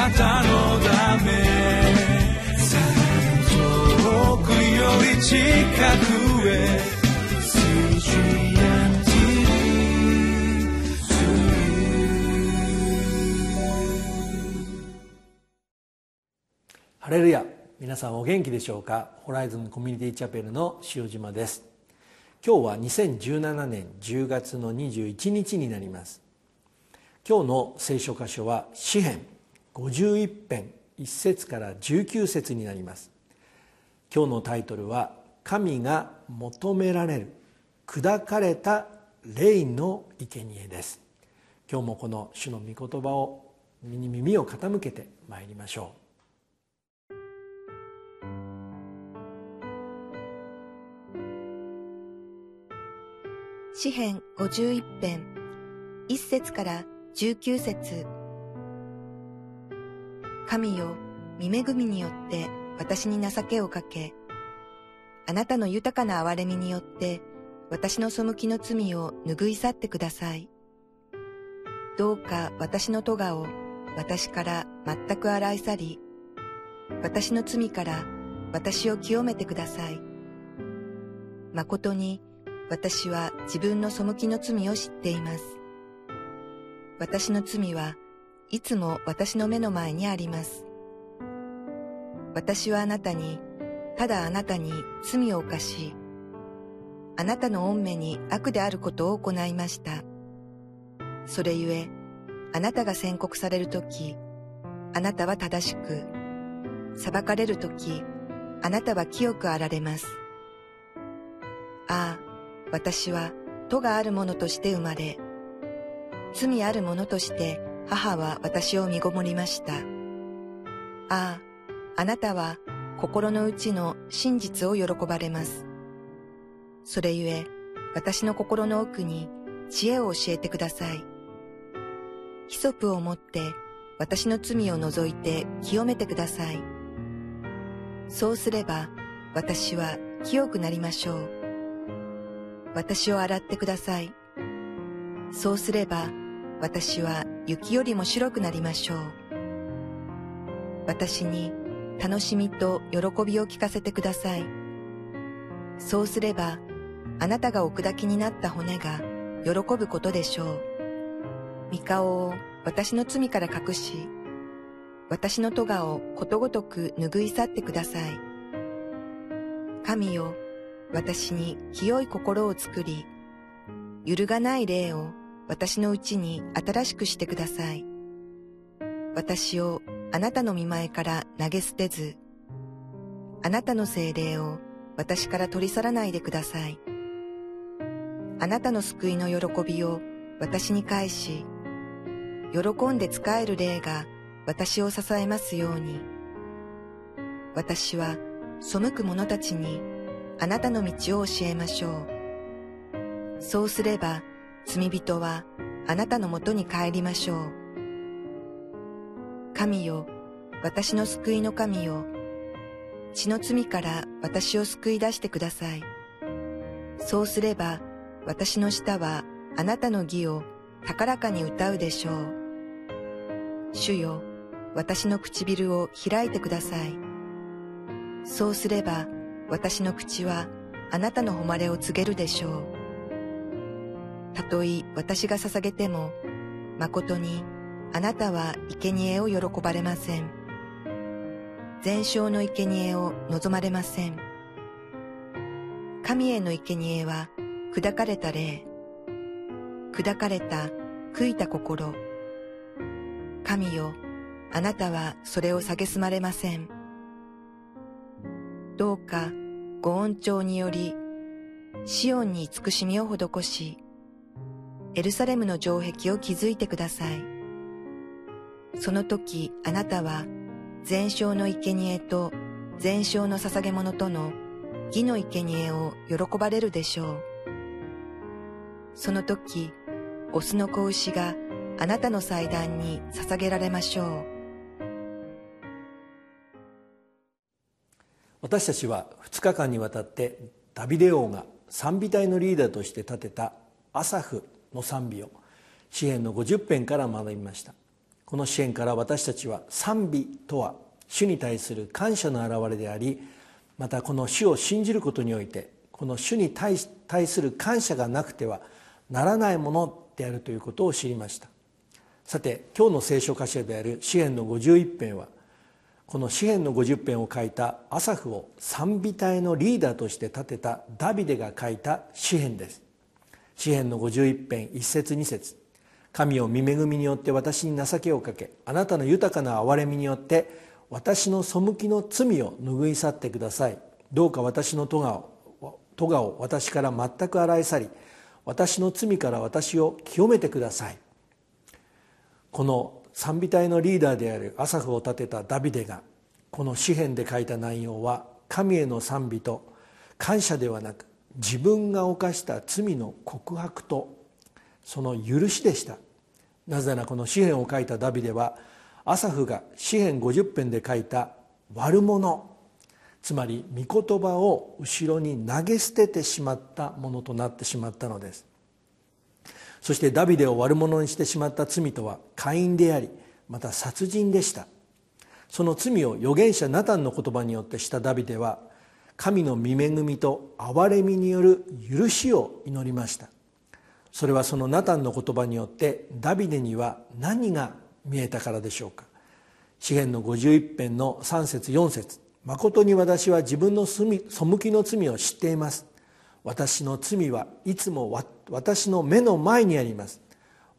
なたのため遠くより近くへハレルヤ皆さんお元気でしょうか？ホライズンコミュニティチャペルの塩島です。今日は2017年10月の21日になります。今日の聖書箇所は詩編51編1節から19節になります。今日のタイトルは「神が求められる砕かれた霊の生贄です。今日もこの主の御言葉を身に耳を傾けてまいりましょう。詩編51編、1節から19節。神よ、見恵みによって私に情けをかけ、あなたの豊かな憐れみによって私の背きの罪を拭い去ってください。どうか私の咎を私から全く洗い去り、私の罪から私を清めてください。誠に私は自分の背きの罪を知っています。私の罪はいつも私の目の前にあります。私はあなたに、ただあなたに罪を犯し、あなたの御目に悪であることを行いました。それゆえ、あなたが宣告されるとき、あなたは正しく、裁かれるとき、あなたは清くあられます。ああ、私は戸がある者として生まれ、罪ある者として母は私を身ごもりました。ああ、あなたは心の内の真実を喜ばれます。それゆえ、私の心の奥に知恵を教えてください。ヒソプを持って私の罪を除いて清めてください。そうすれば私は清くなりましょう。私を洗ってください。そうすれば、私は雪よりも白くなりましょう。私に楽しみと喜びを聞かせてください。そうすれば、あなたがお砕きになった骨が喜ぶことでしょう。三顔を私の罪から隠し、私の咎をことごとく拭い去ってください。神よ、私に清い心を作り、揺るがない霊を私のうちに新しくしてください。私をあなたの見前から投げ捨てず、あなたの精霊を私から取り去らないでください。あなたの救いの喜びを私に返し、喜んで仕える霊が私を支えますように。私は背く者たちにあなたの道を教えましょう。そうすれば罪人はあなたのもとに帰りましょう。神よ、私の救いの神よ、血の罪から私を救い出してください。そうすれば私の舌はあなたの義を高らかに歌うでしょう。主よ、私の唇を開いてください。そうすれば私の口はあなたの誉れを告げるでしょう。たとえ私が捧げても、誠にあなたは生贄を喜ばれません。全焼の生贄を望まれません。神への生贄は砕かれた霊、砕かれた悔いた心。神よ、あなたはそれを蔑まれません。どうかご恩寵により、シオンに慈しみを施し、エルサレムの城壁を築いてください。その時あなたは、全焼の生贄と全焼の捧げ物との義の生贄を喜ばれるでしょう。その時、オスの子牛があなたの祭壇に捧げられましょう。私たちは2日間にわたってダビデ王が賛美隊のリーダーとして立てたアサフの賛美を。詩篇の50編から学びました。この支援から私たちは賛美とは主に対する感謝の表れでありまたこの主を信じることにおいてこの主に対する感謝がなくてはならないものであるということを知りました。さて今日の聖書箇所である詩篇の51編はこの詩篇の50編を書いたアサフを賛美隊のリーダーとして立てたダビデが書いた詩篇です。詩篇の51編1節2節。神を見恵みによって私に情けをかけあなたの豊かな憐れみによって私の背きの罪を拭い去ってください。どうか私の咎を咎を私から全く洗い去り私の罪から私を清めてください。この賛美隊のリーダーであるアサフを立てたダビデがこの詩篇で書いた内容は神への賛美と感謝ではなく自分が犯した罪の告白とその許しでした。なぜならこの詩篇を書いたダビデはアサフが詩篇50編で書いた悪者つまり御言葉を後ろに投げ捨ててしまったものとなってしまったのです。そしてダビデを悪者にしてしまった罪とは会員でありまた殺人でした。その罪を預言者ナタンの言葉によってしたダビデは神の御恵みと憐れみによる許しを祈りました。それはそのナタンの言葉によってダビデには何が見えたからでしょうか。詩篇の51編の3節4節誠に私は自分の背きの罪を知っています。私の罪はいつも私の目の前にあります。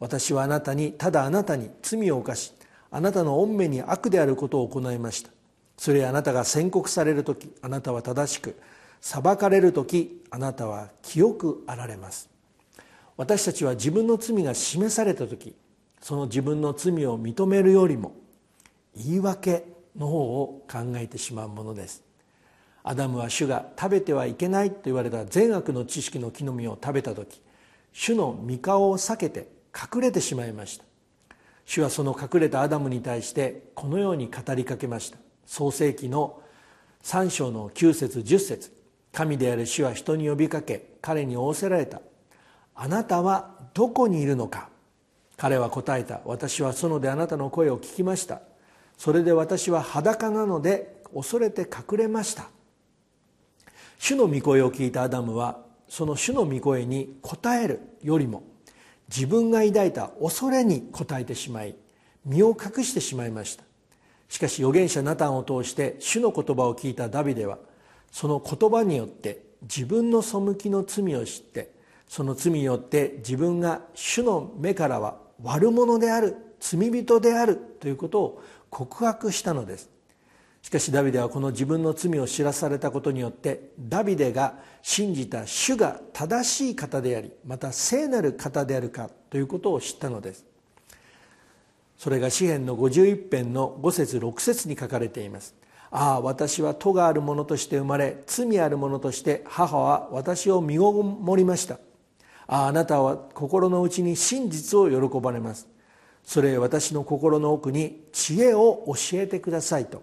私はあなたにただあなたに罪を犯しあなたの御目に悪であることを行いました。それあなたが宣告される時あなたは正しく裁かれる時あなたは清くあられます。私たちは自分の罪が示された時その自分の罪を認めるよりも言い訳の方を考えてしまうものです。アダムは主が食べてはいけないと言われた善悪の知識の木の実を食べた時主の御顔を避けて隠れてしまいました。主はその隠れたアダムに対してこのように語りかけました。創世紀の3章の9節10節。神である主は人に呼びかけ彼に仰せられた。あなたはどこにいるのか。彼は答えた。私は園であなたの声を聞きました。それで私は裸なので恐れて隠れました。主の御声を聞いたアダムはその主の御声に応えるよりも自分が抱いた恐れに応えてしまい身を隠してしまいました。しかし預言者ナタンを通して主の言葉を聞いたダビデはその言葉によって自分の背きの罪を知ってその罪によって自分が主の目からは悪者である罪人であるということを告白したのです。しかしダビデはこの自分の罪を知らされたことによってダビデが信じた主が正しい方でありまた聖なる方であるかということを知ったのです。それが詩篇の51編の5節6節に書かれています。ああ私は戸がある者として生まれ罪ある者として母は私を身ごもりました。あああなたは心の内に真実を喜ばれます。それ私の心の奥に知恵を教えてくださいと。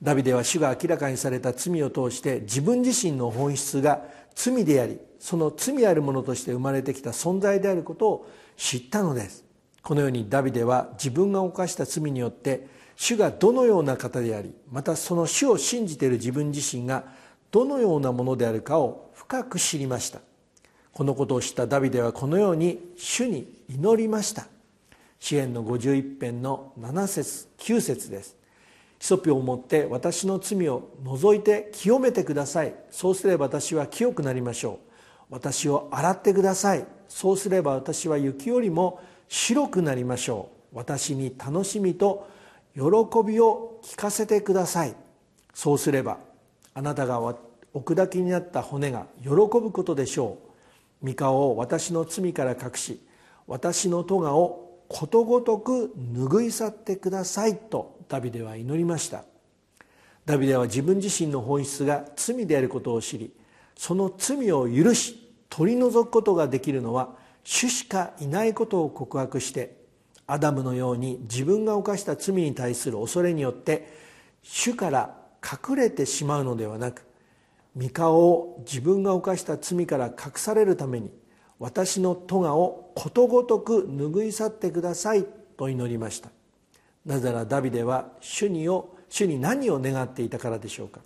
ダビデは主が明らかにされた罪を通して自分自身の本質が罪でありその罪あるものとして生まれてきた存在であることを知ったのです。このようにダビデは自分が犯した罪によって主がどのような方でありまたその主を信じている自分自身がどのようなものであるかを深く知りました。このことを知ったダビデはこのように主に祈りました。支援の51編の7節9節です。ヒソピを持って私の罪を除いて清めてください。そうすれば私は清くなりましょう。私を洗ってください。そうすれば私は雪よりも白くなりましょう。私に楽しみと喜びを聞かせてください。そうすればあなたが奥抱きになった骨が喜ぶことでしょう。御顔を私の罪から隠し私の咎をことごとく拭い去ってくださいとダビデは祈りました。ダビデは自分自身の本質が罪であることを知りその罪を許し取り除くことができるのは主しかいないことを告白してアダムのように自分が犯した罪に対する恐れによって主から隠れてしまうのではなく御顔を自分が犯した罪から隠されるために私の咎をことごとく拭い去ってくださいと祈りました。なぜならダビデは主にを主に何を願っていたからでしょうか。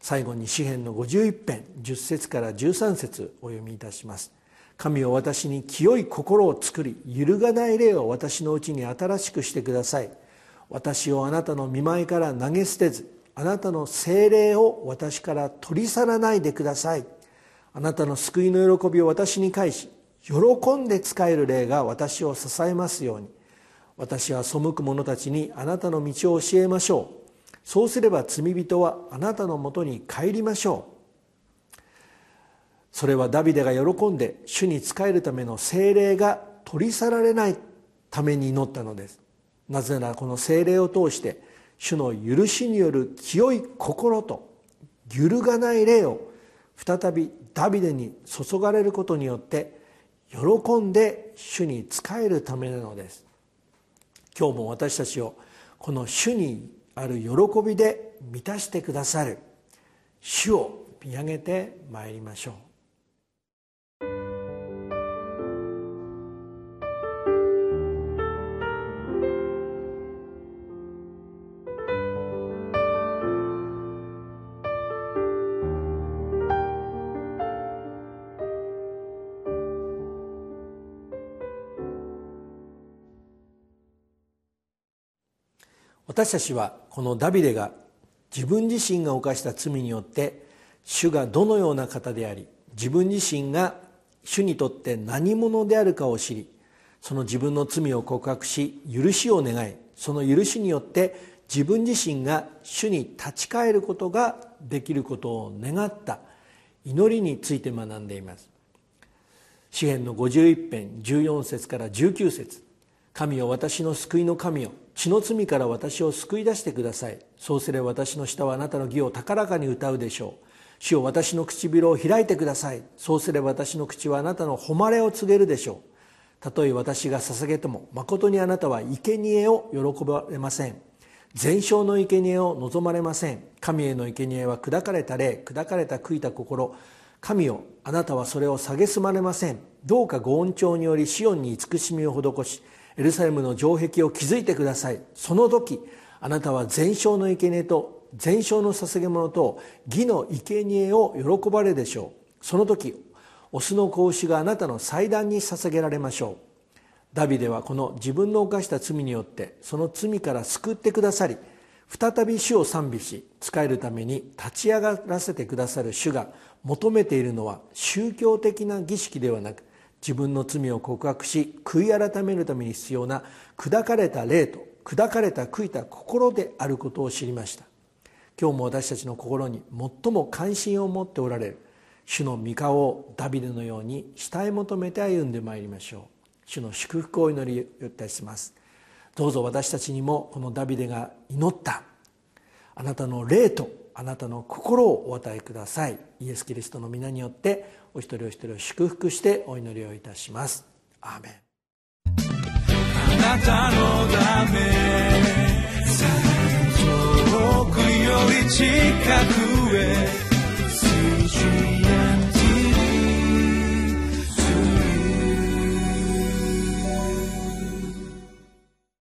最後に詩篇の51編10節から13節お読みいたします。神を私に清い心を作り揺るがない霊を私のうちに新しくしてください。私をあなたの見舞いから投げ捨てずあなたの精霊を私から取り去らないでください。あなたの救いの喜びを私に返し喜んで仕える霊が私を支えますように。私は背く者たちにあなたの道を教えましょう。そうすれば罪人はあなたのもとに帰りましょう。それはダビデが喜んで主に仕えるための精霊が取り去られないために祈ったのです。なぜならこの精霊を通して主の許しによる清い心と揺るがない霊を再びダビデに注がれることによって喜んで主に仕えるためなのです。今日も私たちをこの主にある喜びで満たしてくださる。主を見上げてまいりましょう。私たちはこのダビデが自分自身が犯した罪によって主がどのような方であり自分自身が主にとって何者であるかを知りその自分の罪を告白し許しを願いその許しによって自分自身が主に立ち返ることができることを願った祈りについて学んでいます。詩篇の51編14節から19節。神よ私の救いの神よ。血の罪から私を救い出してください。そうすれば私の舌はあなたの義を高らかに歌うでしょう。主よ私の唇を開いてください。そうすれば私の口はあなたの誉れを告げるでしょう。たとえ私が捧げても誠にあなたは生贄を喜ばれません。全焼の生贄を望まれません。神への生贄は砕かれた霊砕かれた悔いた心。神よあなたはそれを蔑まれません。どうかご恩寵によりシオンに慈しみを施しエルサレムの城壁を築いてください。その時あなたは全焼の生贄と全焼の捧げ物と義の生贄を喜ばれるでしょう。その時オスの子牛があなたの祭壇に捧げられましょう。ダビデはこの自分の犯した罪によってその罪から救ってくださり再び主を賛美し仕えるために立ち上がらせてくださる主が求めているのは宗教的な儀式ではなく自分の罪を告白し悔い改めるために必要な砕かれた霊と砕かれた悔いた心であることを知りました。今日も私たちの心に最も関心を持っておられる主の御顔をダビデのように慕い求めて歩んでまいりましょう。主の祝福を祈りいたします。どうぞ私たちにもこのダビデが祈った。あなたの霊とあなたの心をお与えください。イエス・キリストの皆によってお一人お一人を祝福してお祈りをいたします。アーメン。あなたのため遠くより近くへ。